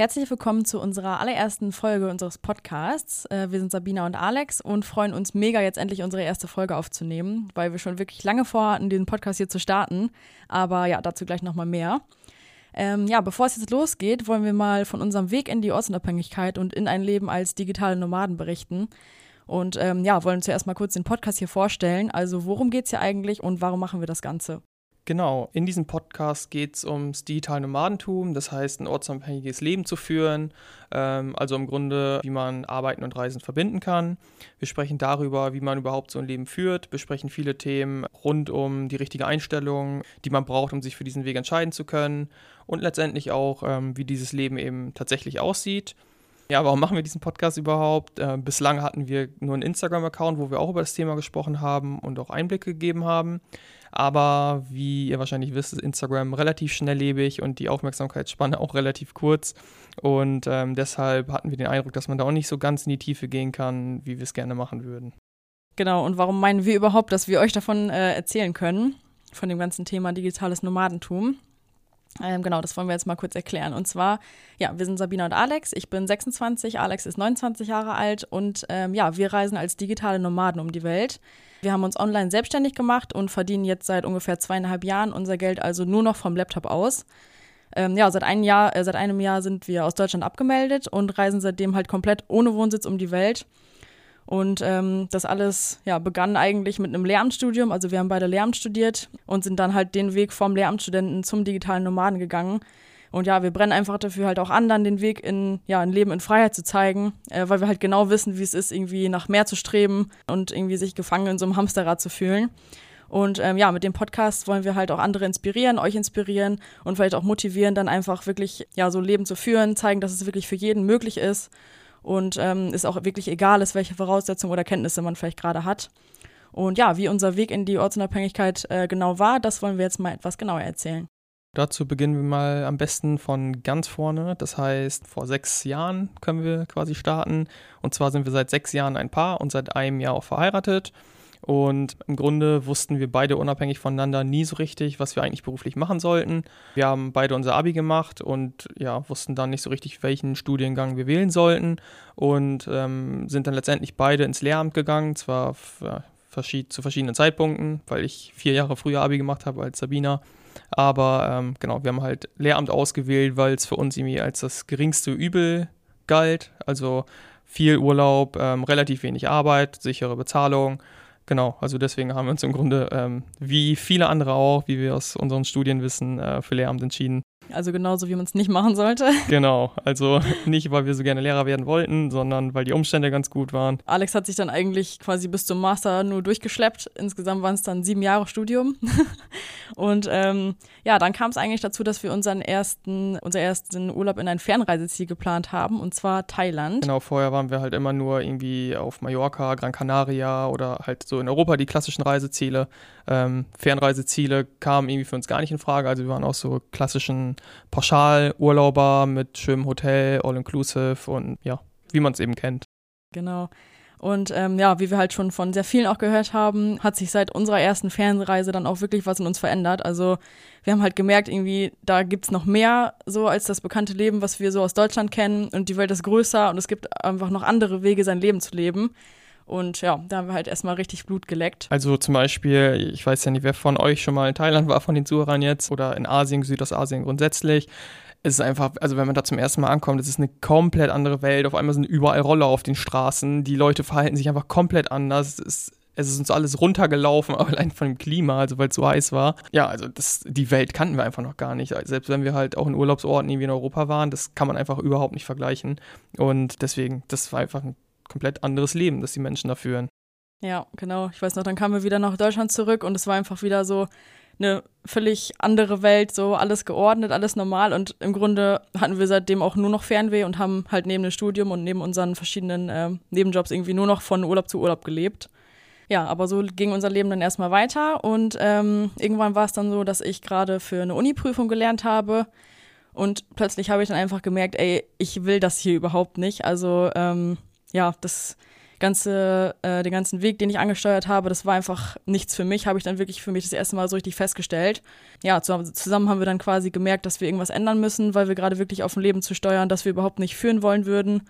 Herzlich willkommen zu unserer allerersten Folge unseres Podcasts. Äh, wir sind Sabina und Alex und freuen uns mega, jetzt endlich unsere erste Folge aufzunehmen, weil wir schon wirklich lange vorhatten, diesen Podcast hier zu starten. Aber ja, dazu gleich nochmal mehr. Ähm, ja, bevor es jetzt losgeht, wollen wir mal von unserem Weg in die Ortsunabhängigkeit und in ein Leben als digitale Nomaden berichten. Und ähm, ja, wollen zuerst mal kurz den Podcast hier vorstellen. Also, worum geht es hier eigentlich und warum machen wir das Ganze? Genau, in diesem Podcast geht es ums digitale Nomadentum, das heißt ein ortsunabhängiges Leben zu führen, ähm, also im Grunde, wie man Arbeiten und Reisen verbinden kann. Wir sprechen darüber, wie man überhaupt so ein Leben führt, besprechen viele Themen rund um die richtige Einstellung, die man braucht, um sich für diesen Weg entscheiden zu können und letztendlich auch, ähm, wie dieses Leben eben tatsächlich aussieht. Ja, warum machen wir diesen Podcast überhaupt? Äh, bislang hatten wir nur einen Instagram-Account, wo wir auch über das Thema gesprochen haben und auch Einblicke gegeben haben. Aber wie ihr wahrscheinlich wisst, ist Instagram relativ schnelllebig und die Aufmerksamkeitsspanne auch relativ kurz. Und ähm, deshalb hatten wir den Eindruck, dass man da auch nicht so ganz in die Tiefe gehen kann, wie wir es gerne machen würden. Genau, und warum meinen wir überhaupt, dass wir euch davon äh, erzählen können, von dem ganzen Thema digitales Nomadentum? Ähm, genau, das wollen wir jetzt mal kurz erklären. Und zwar, ja, wir sind Sabina und Alex. Ich bin 26, Alex ist 29 Jahre alt und ähm, ja, wir reisen als digitale Nomaden um die Welt. Wir haben uns online selbstständig gemacht und verdienen jetzt seit ungefähr zweieinhalb Jahren unser Geld also nur noch vom Laptop aus. Ähm, ja, seit einem Jahr, äh, seit einem Jahr sind wir aus Deutschland abgemeldet und reisen seitdem halt komplett ohne Wohnsitz um die Welt. Und ähm, das alles ja, begann eigentlich mit einem Lehramtsstudium. Also wir haben beide Lehramt studiert und sind dann halt den Weg vom Lehramtsstudenten zum digitalen Nomaden gegangen. Und ja, wir brennen einfach dafür halt auch anderen den Weg in, ja, ein Leben in Freiheit zu zeigen, äh, weil wir halt genau wissen, wie es ist, irgendwie nach mehr zu streben und irgendwie sich gefangen in so einem Hamsterrad zu fühlen. Und ähm, ja, mit dem Podcast wollen wir halt auch andere inspirieren, euch inspirieren und vielleicht auch motivieren, dann einfach wirklich ja so Leben zu führen, zeigen, dass es wirklich für jeden möglich ist und ähm, ist auch wirklich egal ist, welche Voraussetzungen oder Kenntnisse man vielleicht gerade hat. Und ja, wie unser Weg in die Ortsunabhängigkeit äh, genau war, das wollen wir jetzt mal etwas genauer erzählen. Dazu beginnen wir mal am besten von ganz vorne. Das heißt, vor sechs Jahren können wir quasi starten. Und zwar sind wir seit sechs Jahren ein Paar und seit einem Jahr auch verheiratet. Und im Grunde wussten wir beide unabhängig voneinander nie so richtig, was wir eigentlich beruflich machen sollten. Wir haben beide unser Abi gemacht und ja, wussten dann nicht so richtig, welchen Studiengang wir wählen sollten. Und ähm, sind dann letztendlich beide ins Lehramt gegangen, zwar verschied zu verschiedenen Zeitpunkten, weil ich vier Jahre früher Abi gemacht habe als Sabina. Aber ähm, genau, wir haben halt Lehramt ausgewählt, weil es für uns irgendwie als das geringste Übel galt. Also viel Urlaub, ähm, relativ wenig Arbeit, sichere Bezahlung Genau, also deswegen haben wir uns im Grunde, ähm, wie viele andere auch, wie wir aus unseren Studien wissen, äh, für Lehramt entschieden. Also genauso, wie man es nicht machen sollte. Genau, also nicht, weil wir so gerne Lehrer werden wollten, sondern weil die Umstände ganz gut waren. Alex hat sich dann eigentlich quasi bis zum Master nur durchgeschleppt. Insgesamt waren es dann sieben Jahre Studium. Und ähm, ja, dann kam es eigentlich dazu, dass wir unseren ersten, unser ersten Urlaub in ein Fernreiseziel geplant haben, und zwar Thailand. Genau, vorher waren wir halt immer nur irgendwie auf Mallorca, Gran Canaria oder halt so in Europa die klassischen Reiseziele. Ähm, Fernreiseziele kamen irgendwie für uns gar nicht in Frage. Also wir waren auch so klassischen Pauschalurlauber mit schönem Hotel, All-Inclusive und ja, wie man es eben kennt. Genau. Und ähm, ja, wie wir halt schon von sehr vielen auch gehört haben, hat sich seit unserer ersten Fernreise dann auch wirklich was in uns verändert. Also wir haben halt gemerkt, irgendwie, da gibt's noch mehr so als das bekannte Leben, was wir so aus Deutschland kennen. Und die Welt ist größer und es gibt einfach noch andere Wege, sein Leben zu leben. Und ja, da haben wir halt erstmal richtig Blut geleckt. Also zum Beispiel, ich weiß ja nicht, wer von euch schon mal in Thailand war, von den Zuhörern jetzt, oder in Asien, Südostasien grundsätzlich. Es ist einfach, also wenn man da zum ersten Mal ankommt, es ist eine komplett andere Welt. Auf einmal sind überall Roller auf den Straßen. Die Leute verhalten sich einfach komplett anders. Es ist, es ist uns alles runtergelaufen, allein von dem Klima, also weil es so heiß war. Ja, also das, die Welt kannten wir einfach noch gar nicht. Selbst wenn wir halt auch in Urlaubsorten irgendwie in Europa waren, das kann man einfach überhaupt nicht vergleichen. Und deswegen, das war einfach ein komplett anderes Leben, das die Menschen da führen. Ja, genau. Ich weiß noch, dann kamen wir wieder nach Deutschland zurück und es war einfach wieder so eine völlig andere Welt, so alles geordnet, alles normal und im Grunde hatten wir seitdem auch nur noch Fernweh und haben halt neben dem Studium und neben unseren verschiedenen äh, Nebenjobs irgendwie nur noch von Urlaub zu Urlaub gelebt. Ja, aber so ging unser Leben dann erstmal weiter und ähm, irgendwann war es dann so, dass ich gerade für eine Uni-Prüfung gelernt habe und plötzlich habe ich dann einfach gemerkt, ey, ich will das hier überhaupt nicht. Also ähm, ja, das ganze, äh, den ganzen Weg, den ich angesteuert habe, das war einfach nichts für mich, habe ich dann wirklich für mich das erste Mal so richtig festgestellt. Ja, zusammen haben wir dann quasi gemerkt, dass wir irgendwas ändern müssen, weil wir gerade wirklich auf ein Leben zu steuern, das wir überhaupt nicht führen wollen würden.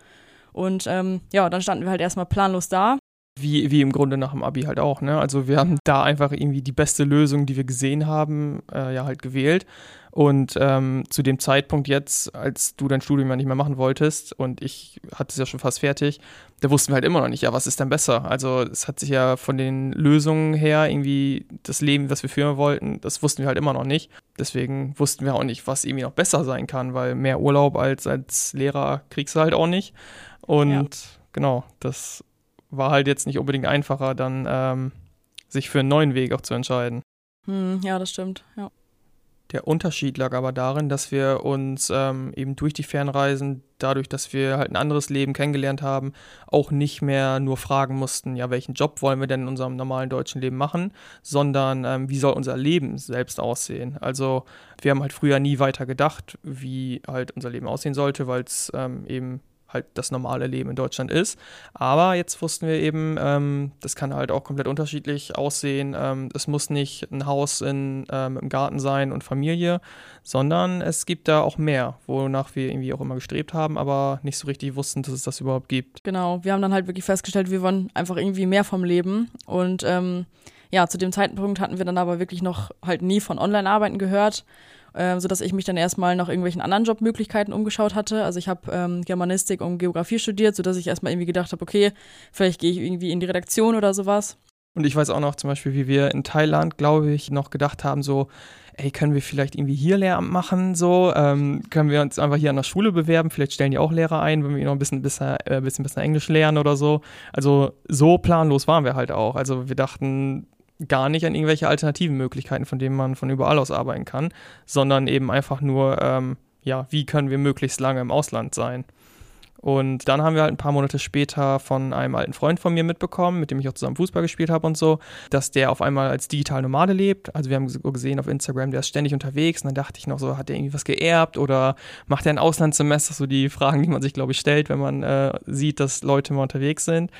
Und ähm, ja, dann standen wir halt erstmal planlos da wie, wie im Grunde nach dem Abi halt auch. Ne? Also wir haben da einfach irgendwie die beste Lösung, die wir gesehen haben, äh, ja halt gewählt. Und ähm, zu dem Zeitpunkt jetzt, als du dein Studium ja nicht mehr machen wolltest und ich hatte es ja schon fast fertig, da wussten wir halt immer noch nicht, ja, was ist denn besser? Also es hat sich ja von den Lösungen her irgendwie das Leben, was wir führen wollten, das wussten wir halt immer noch nicht. Deswegen wussten wir auch nicht, was irgendwie noch besser sein kann, weil mehr Urlaub als als Lehrer kriegst du halt auch nicht. Und ja. genau, das war halt jetzt nicht unbedingt einfacher, dann ähm, sich für einen neuen Weg auch zu entscheiden. Hm, ja, das stimmt, ja. Der Unterschied lag aber darin, dass wir uns ähm, eben durch die Fernreisen, dadurch, dass wir halt ein anderes Leben kennengelernt haben, auch nicht mehr nur fragen mussten, ja, welchen Job wollen wir denn in unserem normalen deutschen Leben machen, sondern ähm, wie soll unser Leben selbst aussehen. Also wir haben halt früher nie weiter gedacht, wie halt unser Leben aussehen sollte, weil es ähm, eben halt das normale Leben in Deutschland ist. Aber jetzt wussten wir eben, ähm, das kann halt auch komplett unterschiedlich aussehen. Ähm, es muss nicht ein Haus in, ähm, im Garten sein und Familie, sondern es gibt da auch mehr, wonach wir irgendwie auch immer gestrebt haben, aber nicht so richtig wussten, dass es das überhaupt gibt. Genau, wir haben dann halt wirklich festgestellt, wir wollen einfach irgendwie mehr vom Leben und ähm, ja, zu dem Zeitpunkt hatten wir dann aber wirklich noch halt nie von Online-Arbeiten gehört äh, sodass ich mich dann erstmal nach irgendwelchen anderen Jobmöglichkeiten umgeschaut hatte. Also ich habe ähm, Germanistik und Geografie studiert, sodass ich erstmal irgendwie gedacht habe, okay, vielleicht gehe ich irgendwie in die Redaktion oder sowas. Und ich weiß auch noch zum Beispiel, wie wir in Thailand, glaube ich, noch gedacht haben, so, ey, können wir vielleicht irgendwie hier Lehramt machen, so, ähm, können wir uns einfach hier an der Schule bewerben, vielleicht stellen die auch Lehrer ein, wenn wir noch ein bisschen besser, äh, bisschen besser Englisch lernen oder so. Also so planlos waren wir halt auch. Also wir dachten, gar nicht an irgendwelche alternativen Möglichkeiten, von denen man von überall aus arbeiten kann, sondern eben einfach nur, ähm, ja, wie können wir möglichst lange im Ausland sein. Und dann haben wir halt ein paar Monate später von einem alten Freund von mir mitbekommen, mit dem ich auch zusammen Fußball gespielt habe und so, dass der auf einmal als digital Nomade lebt. Also wir haben gesehen auf Instagram, der ist ständig unterwegs. Und dann dachte ich noch so, hat der irgendwie was geerbt oder macht er ein Auslandssemester? So die Fragen, die man sich, glaube ich, stellt, wenn man äh, sieht, dass Leute mal unterwegs sind.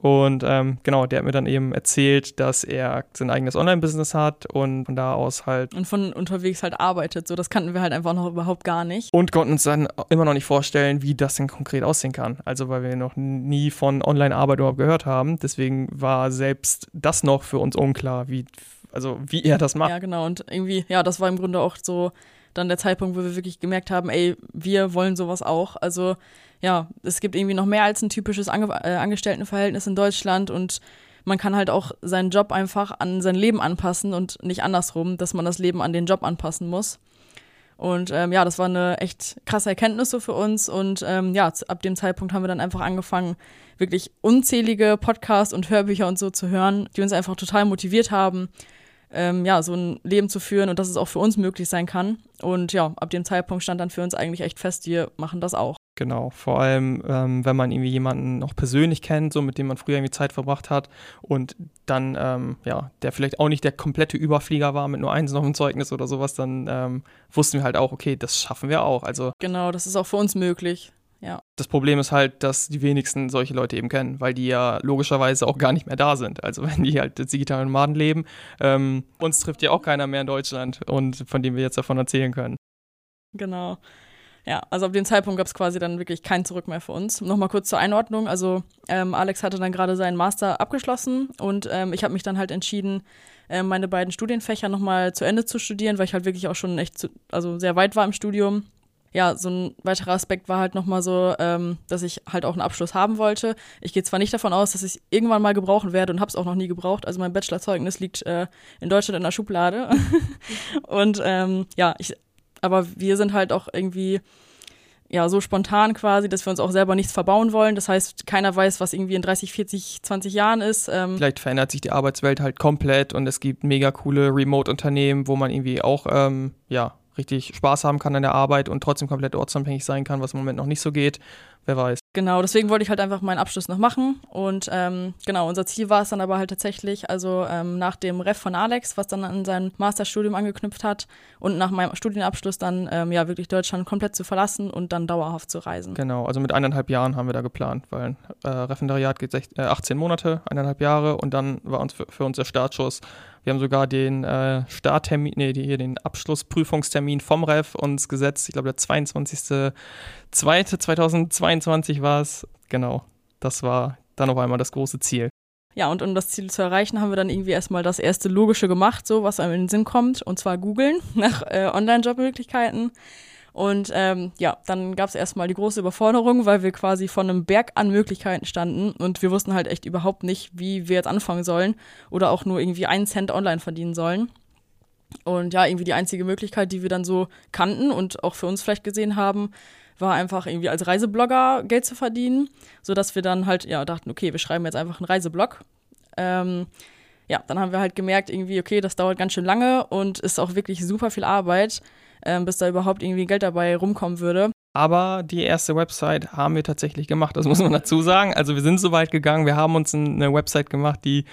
Und ähm, genau, der hat mir dann eben erzählt, dass er sein eigenes Online-Business hat und von da aus halt. Und von unterwegs halt arbeitet. So, das kannten wir halt einfach noch überhaupt gar nicht. Und konnten uns dann immer noch nicht vorstellen, wie das denn konkret aussehen kann. Also, weil wir noch nie von Online-Arbeit überhaupt gehört haben. Deswegen war selbst das noch für uns unklar, wie, also wie er das macht. Ja, genau. Und irgendwie, ja, das war im Grunde auch so dann der Zeitpunkt, wo wir wirklich gemerkt haben, ey, wir wollen sowas auch. Also ja, es gibt irgendwie noch mehr als ein typisches Ange äh, Angestelltenverhältnis in Deutschland und man kann halt auch seinen Job einfach an sein Leben anpassen und nicht andersrum, dass man das Leben an den Job anpassen muss. Und ähm, ja, das war eine echt krasse Erkenntnis so für uns. Und ähm, ja, ab dem Zeitpunkt haben wir dann einfach angefangen, wirklich unzählige Podcasts und Hörbücher und so zu hören, die uns einfach total motiviert haben, ähm, ja, so ein Leben zu führen und dass es auch für uns möglich sein kann. Und ja, ab dem Zeitpunkt stand dann für uns eigentlich echt fest, wir machen das auch. Genau, vor allem, ähm, wenn man irgendwie jemanden noch persönlich kennt, so mit dem man früher irgendwie Zeit verbracht hat und dann, ähm, ja, der vielleicht auch nicht der komplette Überflieger war mit nur eins noch im Zeugnis oder sowas, dann ähm, wussten wir halt auch, okay, das schaffen wir auch. Also genau, das ist auch für uns möglich. Ja. Das Problem ist halt, dass die wenigsten solche Leute eben kennen, weil die ja logischerweise auch gar nicht mehr da sind. Also wenn die halt als digitale Nomaden leben, ähm, uns trifft ja auch keiner mehr in Deutschland und von dem wir jetzt davon erzählen können. Genau. Ja, also ab dem Zeitpunkt gab es quasi dann wirklich kein Zurück mehr für uns. Nochmal kurz zur Einordnung. Also ähm, Alex hatte dann gerade seinen Master abgeschlossen und ähm, ich habe mich dann halt entschieden, äh, meine beiden Studienfächer nochmal zu Ende zu studieren, weil ich halt wirklich auch schon echt zu, also sehr weit war im Studium ja, so ein weiterer Aspekt war halt nochmal so, ähm, dass ich halt auch einen Abschluss haben wollte. Ich gehe zwar nicht davon aus, dass ich irgendwann mal gebrauchen werde und habe es auch noch nie gebraucht. Also mein Bachelorzeugnis liegt äh, in Deutschland in der Schublade. und ähm, ja, ich, aber wir sind halt auch irgendwie ja, so spontan quasi, dass wir uns auch selber nichts verbauen wollen. Das heißt, keiner weiß, was irgendwie in 30, 40, 20 Jahren ist. Ähm Vielleicht verändert sich die Arbeitswelt halt komplett und es gibt mega coole Remote-Unternehmen, wo man irgendwie auch, ähm, ja, richtig Spaß haben kann an der Arbeit und trotzdem komplett ortsunabhängig sein kann, was im Moment noch nicht so geht. Wer weiß. Genau, deswegen wollte ich halt einfach meinen Abschluss noch machen. Und ähm, genau, unser Ziel war es dann aber halt tatsächlich, also ähm, nach dem Ref von Alex, was dann an sein Masterstudium angeknüpft hat und nach meinem Studienabschluss dann ähm, ja wirklich Deutschland komplett zu verlassen und dann dauerhaft zu reisen. Genau, also mit eineinhalb Jahren haben wir da geplant, weil ein äh, Referendariat geht 16, äh, 18 Monate, eineinhalb Jahre und dann war uns für, für uns der Startschuss. Wir haben sogar den äh, Starttermin, nee, hier den Abschlussprüfungstermin vom Ref uns gesetzt. Ich glaube, der 22.02.2022 war es. Genau, das war dann auf einmal das große Ziel. Ja, und um das Ziel zu erreichen, haben wir dann irgendwie erstmal das erste Logische gemacht, so was einem in den Sinn kommt, und zwar googeln nach äh, Online-Jobmöglichkeiten. Und ähm, ja, dann gab es erstmal die große Überforderung, weil wir quasi von einem Berg an Möglichkeiten standen und wir wussten halt echt überhaupt nicht, wie wir jetzt anfangen sollen oder auch nur irgendwie einen Cent online verdienen sollen. Und ja, irgendwie die einzige Möglichkeit, die wir dann so kannten und auch für uns vielleicht gesehen haben, war einfach irgendwie als Reiseblogger Geld zu verdienen, sodass wir dann halt, ja, dachten, okay, wir schreiben jetzt einfach einen Reiseblog. Ähm, ja, dann haben wir halt gemerkt, irgendwie, okay, das dauert ganz schön lange und ist auch wirklich super viel Arbeit, ähm, bis da überhaupt irgendwie Geld dabei rumkommen würde. Aber die erste Website haben wir tatsächlich gemacht, das muss man dazu sagen. Also wir sind so weit gegangen, wir haben uns eine Website gemacht, die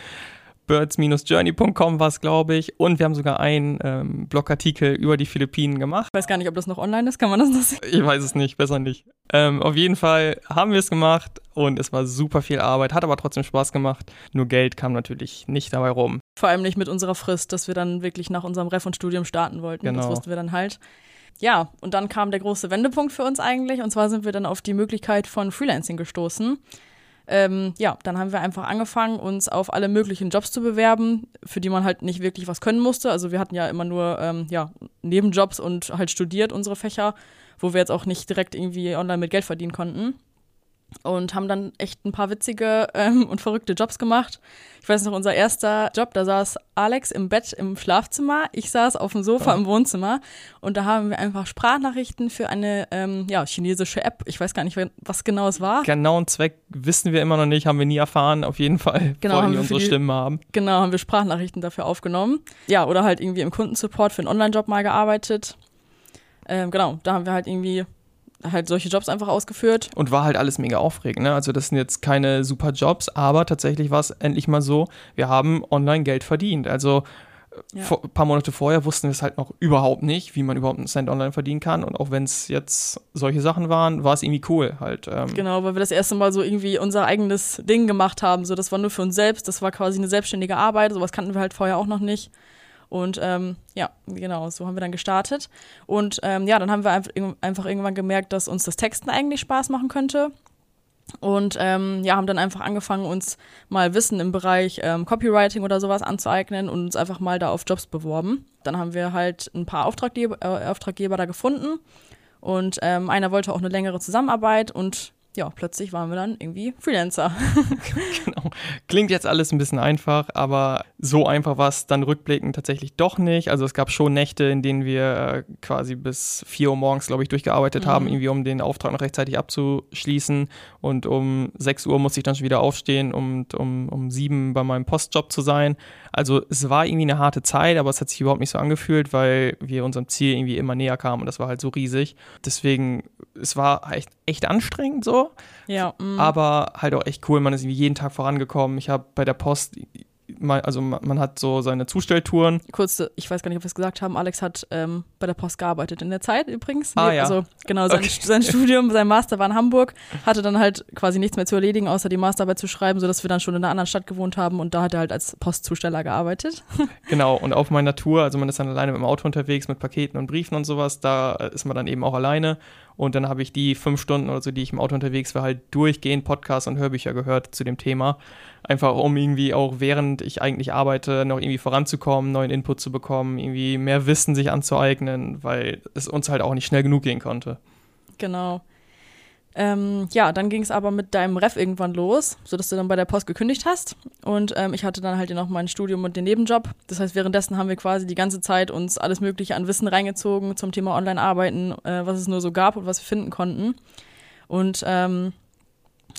birds-journey.com war es, glaube ich. Und wir haben sogar einen ähm, Blogartikel über die Philippinen gemacht. Ich weiß gar nicht, ob das noch online ist. Kann man das noch sehen? Ich weiß es nicht, besser nicht. Ähm, auf jeden Fall haben wir es gemacht und es war super viel Arbeit, hat aber trotzdem Spaß gemacht. Nur Geld kam natürlich nicht dabei rum. Vor allem nicht mit unserer Frist, dass wir dann wirklich nach unserem Ref und Studium starten wollten. Genau. Das wussten wir dann halt. Ja, und dann kam der große Wendepunkt für uns eigentlich. Und zwar sind wir dann auf die Möglichkeit von Freelancing gestoßen ähm, ja, dann haben wir einfach angefangen, uns auf alle möglichen Jobs zu bewerben, für die man halt nicht wirklich was können musste. Also wir hatten ja immer nur ähm, ja, Nebenjobs und halt studiert unsere Fächer, wo wir jetzt auch nicht direkt irgendwie online mit Geld verdienen konnten und haben dann echt ein paar witzige ähm, und verrückte Jobs gemacht. Ich weiß noch, unser erster Job, da saß Alex im Bett im Schlafzimmer, ich saß auf dem Sofa im Wohnzimmer und da haben wir einfach Sprachnachrichten für eine ähm, ja, chinesische App. Ich weiß gar nicht, was genau es war. Genauen Zweck wissen wir immer noch nicht, haben wir nie erfahren. Auf jeden Fall genau, wollen die unsere die, Stimmen haben. Genau, haben wir Sprachnachrichten dafür aufgenommen. Ja, oder halt irgendwie im Kundensupport für einen Online-Job mal gearbeitet. Ähm, genau, da haben wir halt irgendwie halt solche Jobs einfach ausgeführt. Und war halt alles mega aufregend. Ne? Also das sind jetzt keine super Jobs, aber tatsächlich war es endlich mal so, wir haben online Geld verdient. Also ja. vor, ein paar Monate vorher wussten wir es halt noch überhaupt nicht, wie man überhaupt einen Cent online verdienen kann. Und auch wenn es jetzt solche Sachen waren, war es irgendwie cool halt. Ähm. Genau, weil wir das erste Mal so irgendwie unser eigenes Ding gemacht haben. So, das war nur für uns selbst, das war quasi eine selbstständige Arbeit, sowas kannten wir halt vorher auch noch nicht. Und ähm, ja, genau, so haben wir dann gestartet. Und ähm, ja, dann haben wir einfach irgendwann gemerkt, dass uns das Texten eigentlich Spaß machen könnte. Und ähm, ja, haben dann einfach angefangen, uns mal Wissen im Bereich ähm, Copywriting oder sowas anzueignen und uns einfach mal da auf Jobs beworben. Dann haben wir halt ein paar Auftraggeber, äh, Auftraggeber da gefunden und ähm, einer wollte auch eine längere Zusammenarbeit und ja, plötzlich waren wir dann irgendwie Freelancer. genau. Klingt jetzt alles ein bisschen einfach, aber so einfach war es dann rückblickend tatsächlich doch nicht. Also es gab schon Nächte, in denen wir äh, quasi bis 4 Uhr morgens, glaube ich, durchgearbeitet mhm. haben, irgendwie um den Auftrag noch rechtzeitig abzuschließen. Und um 6 Uhr musste ich dann schon wieder aufstehen, um, um, um 7 bei meinem Postjob zu sein. Also es war irgendwie eine harte Zeit, aber es hat sich überhaupt nicht so angefühlt, weil wir unserem Ziel irgendwie immer näher kamen und das war halt so riesig. Deswegen, es war echt, echt anstrengend so. Ja. Mm. Aber halt auch echt cool. Man ist irgendwie jeden Tag vorangekommen. Ich habe bei der Post also man hat so seine Zustelltouren. Kurz, ich weiß gar nicht, ob wir es gesagt haben, Alex hat ähm, bei der Post gearbeitet in der Zeit übrigens. Ah, ja. Also genau, sein, okay. sein Studium, sein Master war in Hamburg, hatte dann halt quasi nichts mehr zu erledigen, außer die Masterarbeit zu schreiben, sodass wir dann schon in einer anderen Stadt gewohnt haben und da hat er halt als Postzusteller gearbeitet. Genau, und auf meiner Tour, also man ist dann alleine mit dem Auto unterwegs, mit Paketen und Briefen und sowas, da ist man dann eben auch alleine und dann habe ich die fünf Stunden oder so, die ich im Auto unterwegs war, halt durchgehend Podcasts und Hörbücher gehört zu dem Thema. Einfach um irgendwie auch während ich eigentlich arbeite, noch irgendwie voranzukommen, neuen Input zu bekommen, irgendwie mehr Wissen sich anzueignen, weil es uns halt auch nicht schnell genug gehen konnte. Genau. Ähm, ja, dann ging es aber mit deinem Ref irgendwann los, sodass du dann bei der Post gekündigt hast. Und ähm, ich hatte dann halt noch mein Studium und den Nebenjob. Das heißt, währenddessen haben wir quasi die ganze Zeit uns alles Mögliche an Wissen reingezogen zum Thema Online-Arbeiten, äh, was es nur so gab und was wir finden konnten. Und ähm,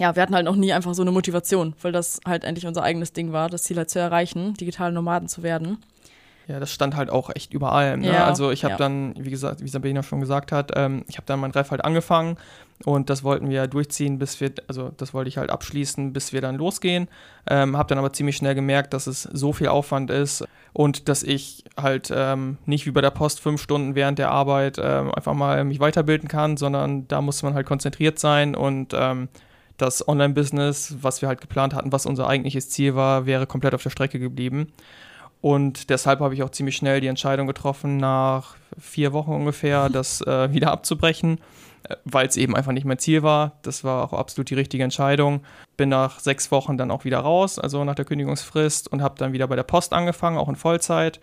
ja, wir hatten halt noch nie einfach so eine Motivation, weil das halt endlich unser eigenes Ding war, das Ziel halt zu erreichen, digitale Nomaden zu werden. Ja, das stand halt auch echt überall. Ne? Ja, also ich habe ja. dann, wie gesagt, wie Sabina schon gesagt hat, ähm, ich habe dann mein Ref halt angefangen und das wollten wir durchziehen, bis wir, also das wollte ich halt abschließen, bis wir dann losgehen. Ähm, habe dann aber ziemlich schnell gemerkt, dass es so viel Aufwand ist und dass ich halt ähm, nicht wie bei der Post fünf Stunden während der Arbeit ähm, einfach mal mich weiterbilden kann, sondern da muss man halt konzentriert sein und ähm, das Online-Business, was wir halt geplant hatten, was unser eigentliches Ziel war, wäre komplett auf der Strecke geblieben. Und deshalb habe ich auch ziemlich schnell die Entscheidung getroffen, nach vier Wochen ungefähr, das äh, wieder abzubrechen, äh, weil es eben einfach nicht mein Ziel war. Das war auch absolut die richtige Entscheidung. Bin nach sechs Wochen dann auch wieder raus, also nach der Kündigungsfrist, und habe dann wieder bei der Post angefangen, auch in Vollzeit.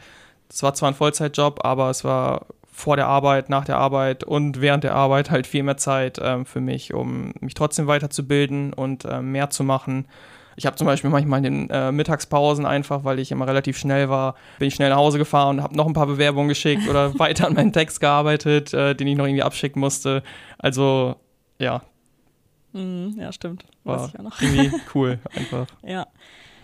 Es war zwar ein Vollzeitjob, aber es war vor der Arbeit, nach der Arbeit und während der Arbeit halt viel mehr Zeit ähm, für mich, um mich trotzdem weiterzubilden und äh, mehr zu machen. Ich habe zum Beispiel manchmal in den äh, Mittagspausen einfach, weil ich immer relativ schnell war, bin ich schnell nach Hause gefahren und habe noch ein paar Bewerbungen geschickt oder weiter an meinen Text gearbeitet, äh, den ich noch irgendwie abschicken musste. Also ja, Mhm, ja, stimmt. Weiß war ich ja noch. irgendwie cool einfach. Ja,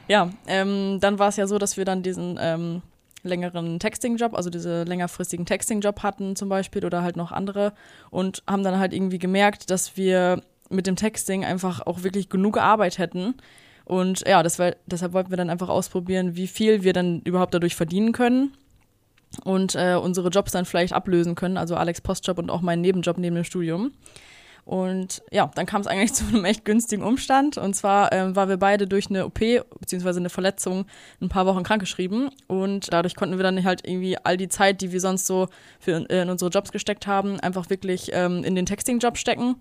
ja ähm, dann war es ja so, dass wir dann diesen ähm, längeren Texting-Job, also diese längerfristigen Texting-Job hatten zum Beispiel oder halt noch andere und haben dann halt irgendwie gemerkt, dass wir mit dem Texting einfach auch wirklich genug Arbeit hätten. Und ja, das war, deshalb wollten wir dann einfach ausprobieren, wie viel wir dann überhaupt dadurch verdienen können und äh, unsere Jobs dann vielleicht ablösen können, also Alex Postjob und auch meinen Nebenjob neben dem Studium. Und ja, dann kam es eigentlich zu einem echt günstigen Umstand. Und zwar ähm, waren wir beide durch eine OP bzw. eine Verletzung ein paar Wochen krankgeschrieben. Und dadurch konnten wir dann halt irgendwie all die Zeit, die wir sonst so für, in unsere Jobs gesteckt haben, einfach wirklich ähm, in den Texting-Job stecken.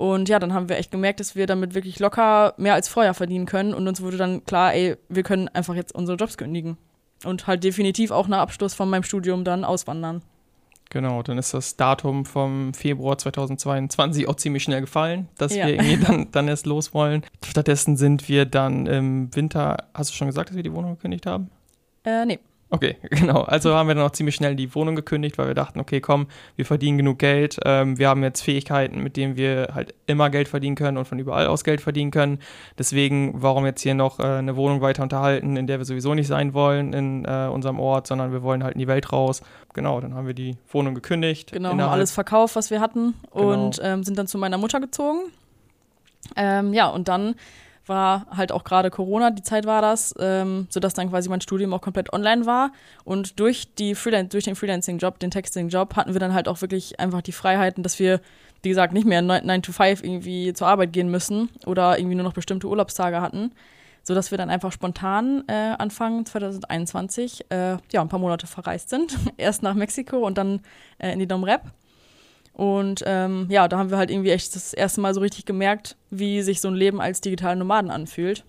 Und ja, dann haben wir echt gemerkt, dass wir damit wirklich locker mehr als vorher verdienen können. Und uns wurde dann klar, ey, wir können einfach jetzt unsere Jobs kündigen. Und halt definitiv auch nach Abschluss von meinem Studium dann auswandern. Genau, dann ist das Datum vom Februar 2022 auch ziemlich schnell gefallen, dass Ja. wir irgendwie dann, dann erst los wollen. Stattdessen sind wir dann im Winter, hast du schon gesagt, dass wir die Wohnung gekündigt haben? Äh, nee. Okay, genau. Also haben wir dann auch ziemlich schnell die Wohnung gekündigt, weil wir dachten, okay, komm, wir verdienen genug Geld. Ähm, wir haben jetzt Fähigkeiten, mit denen wir halt immer Geld verdienen können und von überall aus Geld verdienen können. Deswegen, warum jetzt hier noch äh, eine Wohnung weiter unterhalten, in der wir sowieso nicht sein wollen in äh, unserem Ort, sondern wir wollen halt in die Welt raus. Genau, dann haben wir die Wohnung gekündigt. Genau, haben alles verkauft, was wir hatten Genau. und ähm, sind dann zu meiner Mutter gezogen. Ähm, ja, und dann war halt auch gerade Corona, die Zeit war das, ähm, sodass dann quasi mein Studium auch komplett online war. Und durch, die Freelan durch den Freelancing-Job, den Texting-Job, hatten wir dann halt auch wirklich einfach die Freiheiten, dass wir, wie gesagt, nicht mehr 9 to 5 irgendwie zur Arbeit gehen müssen oder irgendwie nur noch bestimmte Urlaubstage hatten. Sodass wir dann einfach spontan äh, Anfang 2021 äh, ja, ein paar Monate verreist sind. Erst nach Mexiko und dann äh, in die Dom Rep. Und ähm, ja, da haben wir halt irgendwie echt das erste Mal so richtig gemerkt, wie sich so ein Leben als digitalen Nomaden anfühlt.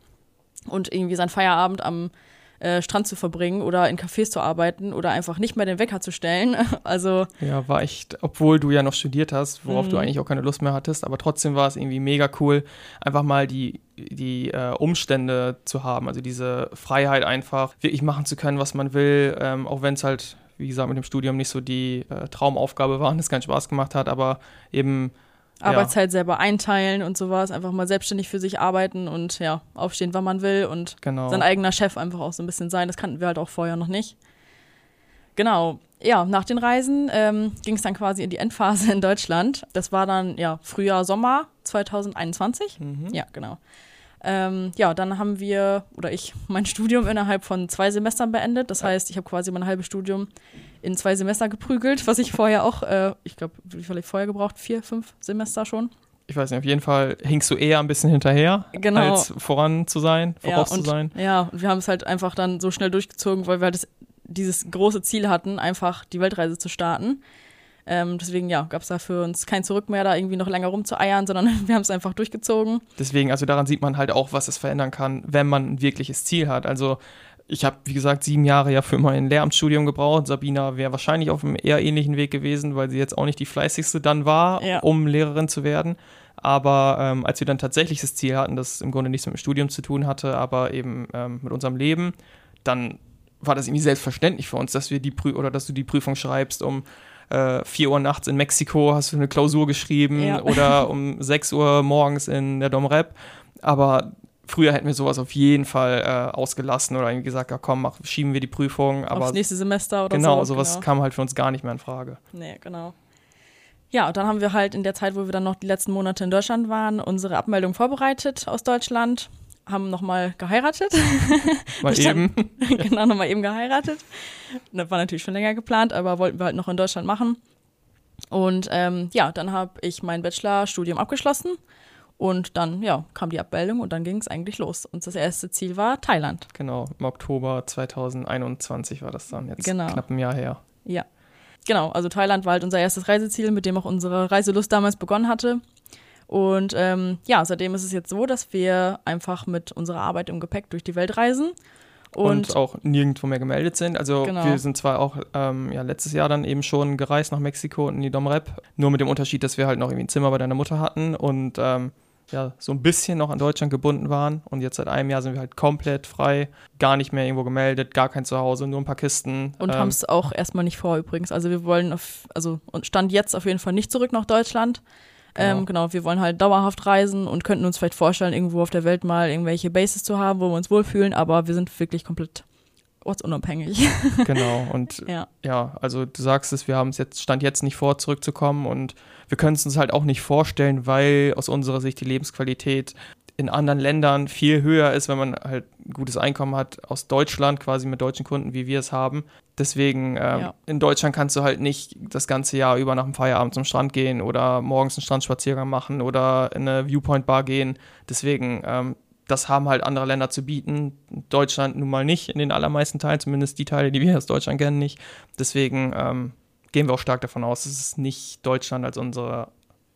Und irgendwie seinen Feierabend am äh, Strand zu verbringen oder in Cafés zu arbeiten oder einfach nicht mehr den Wecker zu stellen. Also Ja, war echt, obwohl du ja noch studiert hast, worauf du Mhm. eigentlich auch keine Lust mehr hattest, aber trotzdem war es irgendwie mega cool, einfach mal die, die äh, Umstände zu haben, also diese Freiheit einfach wirklich machen zu können, was man will, ähm, auch wenn es halt, wie gesagt, mit dem Studium nicht so die äh, Traumaufgabe war und es keinen Spaß gemacht hat, aber eben Ja. Arbeitszeit selber einteilen und sowas, einfach mal selbstständig für sich arbeiten und ja, aufstehen, wann man will und genau. sein eigener Chef einfach auch so ein bisschen sein. Das kannten wir halt auch vorher noch nicht. Genau. Ja, nach den Reisen ähm, ging es dann quasi in die Endphase in Deutschland. Das war dann ja Frühjahr, Sommer 2021. Mhm. Ja, genau. Ähm, ja, dann haben wir oder ich mein Studium innerhalb von zwei Semestern beendet. Das heißt, ich habe quasi mein halbes Studium in zwei Semester geprügelt, was ich vorher auch, äh, ich glaube, wie viel ich vorher gebraucht? Vier, fünf Semester schon. Ich weiß nicht, auf jeden Fall hingst du eher ein bisschen hinterher, Genau. als voran zu sein, voraus ja, zu und, sein. Ja, und wir haben es halt einfach dann so schnell durchgezogen, weil wir halt das, dieses große Ziel hatten, einfach die Weltreise zu starten. Ähm, deswegen, ja, gab es da für uns kein Zurück mehr, da irgendwie noch länger rumzueiern, sondern wir haben es einfach durchgezogen. Deswegen, also daran sieht man halt auch, was es verändern kann, wenn man ein wirkliches Ziel hat. Also ich habe, wie gesagt, sieben Jahre ja für mein Lehramtsstudium gebraucht. Sabina wäre wahrscheinlich auf einem eher ähnlichen Weg gewesen, weil sie jetzt auch nicht die fleißigste dann war, Ja. um Lehrerin zu werden. Aber ähm, als wir dann tatsächlich das Ziel hatten, das im Grunde nichts mit dem Studium zu tun hatte, aber eben ähm, mit unserem Leben, dann war das irgendwie selbstverständlich für uns, dass wir die Prü oder dass du die Prüfung schreibst um äh, 4 Uhr nachts in Mexiko hast du eine Klausur geschrieben ja. oder um 6 Uhr morgens in der Domrep. Aber früher hätten wir sowas auf jeden Fall äh, ausgelassen oder irgendwie gesagt, ja komm, mach, schieben wir die Prüfung. Aber Aufs nächste Semester oder genau, so. Sowas genau, sowas kam halt für uns gar nicht mehr in Frage. Nee, genau. Ja, und dann haben wir halt in der Zeit, wo wir dann noch die letzten Monate in Deutschland waren, unsere Abmeldung vorbereitet aus Deutschland, haben nochmal geheiratet. Mal eben. genau, nochmal eben geheiratet. Das war natürlich schon länger geplant, aber wollten wir halt noch in Deutschland machen. Und ähm, ja, dann habe ich mein Bachelorstudium abgeschlossen und dann, ja, kam die Abmeldung und dann ging es eigentlich los. Und das erste Ziel war Thailand. Genau, im Oktober 2021 war das dann jetzt genau. knapp ein Jahr her. Ja. Genau, also Thailand war halt unser erstes Reiseziel, mit dem auch unsere Reiselust damals begonnen hatte. Und ähm, ja, seitdem ist es jetzt so, dass wir einfach mit unserer Arbeit im Gepäck durch die Welt reisen. Und, und auch nirgendwo mehr gemeldet sind. Also genau. wir sind zwar auch ähm, ja, letztes Jahr dann eben schon gereist nach Mexiko und in die Domrep, nur mit dem Unterschied, dass wir halt noch irgendwie ein Zimmer bei deiner Mutter hatten und ähm, ja, so ein bisschen noch an Deutschland gebunden waren. Und jetzt seit einem Jahr sind wir halt komplett frei, gar nicht mehr irgendwo gemeldet, gar kein Zuhause, nur ein paar Kisten. Und ähm, haben es auch erstmal nicht vor übrigens. Also wir wollen, auf, also Stand jetzt auf jeden Fall nicht zurück nach Deutschland. Genau. Ähm, genau, wir wollen halt dauerhaft reisen und könnten uns vielleicht vorstellen, irgendwo auf der Welt mal irgendwelche Bases zu haben, wo wir uns wohlfühlen, aber wir sind wirklich komplett ortsunabhängig. genau, und ja. ja, also du sagst es, wir haben es jetzt, stand jetzt nicht vor, zurückzukommen und wir können es uns halt auch nicht vorstellen, weil aus unserer Sicht die Lebensqualität in anderen Ländern viel höher ist, wenn man halt ein gutes Einkommen hat aus Deutschland, quasi mit deutschen Kunden, wie wir es haben. Deswegen, ähm, ja. in Deutschland kannst du halt nicht das ganze Jahr über nach dem Feierabend zum Strand gehen oder morgens einen Strandspaziergang machen oder in eine Viewpoint-Bar gehen. Deswegen, ähm, das haben halt andere Länder zu bieten. Deutschland nun mal nicht, in den allermeisten Teilen, zumindest die Teile, die wir aus Deutschland kennen, nicht. Deswegen ähm, gehen wir auch stark davon aus, dass es nicht Deutschland als unsere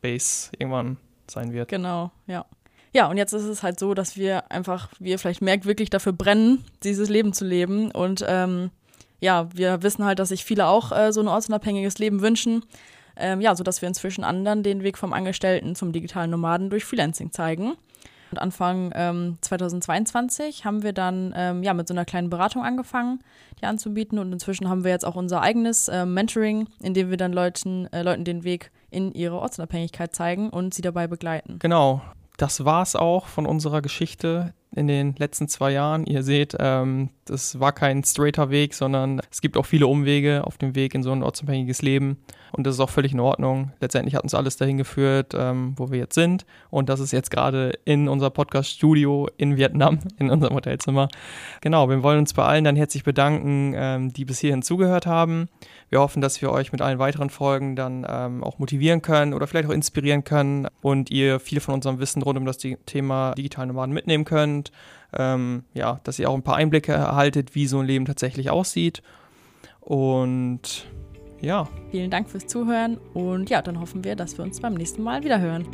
Base irgendwann sein wird. Genau, ja. Ja, und jetzt ist es halt so, dass wir einfach, wie ihr vielleicht merkt, wirklich dafür brennen, dieses Leben zu leben. Und ähm, ja, wir wissen halt, dass sich viele auch äh, so ein ortsunabhängiges Leben wünschen. Ähm, ja, sodass wir inzwischen anderen den Weg vom Angestellten zum digitalen Nomaden durch Freelancing zeigen. Und Anfang ähm, 2022 haben wir dann ähm, ja, mit so einer kleinen Beratung angefangen, die anzubieten. Und inzwischen haben wir jetzt auch unser eigenes äh, Mentoring, in dem wir dann Leuten, äh, Leuten den Weg in ihre Ortsunabhängigkeit zeigen und sie dabei begleiten. Genau das war es auch von unserer Geschichte in den letzten zwei Jahren. Ihr seht, ähm, das war kein straighter Weg, sondern es gibt auch viele Umwege auf dem Weg in so ein ortsunabhängiges Leben. Und das ist auch völlig in Ordnung. Letztendlich hat uns alles dahin geführt, ähm, wo wir jetzt sind. Und das ist jetzt gerade in unser Podcast-Studio in Vietnam, in unserem Hotelzimmer. Genau, wir wollen uns bei allen dann herzlich bedanken, ähm, die bis hierhin zugehört haben. Wir hoffen, dass wir euch mit allen weiteren Folgen dann ähm, auch motivieren können oder vielleicht auch inspirieren können und ihr viel von unserem Wissen rund um das Thema digitale Nomaden mitnehmen könnt. Ähm, ja, dass ihr auch ein paar Einblicke erhaltet, wie so ein Leben tatsächlich aussieht. Und ja. Vielen Dank fürs Zuhören und ja, dann hoffen wir, dass wir uns beim nächsten Mal wieder hören.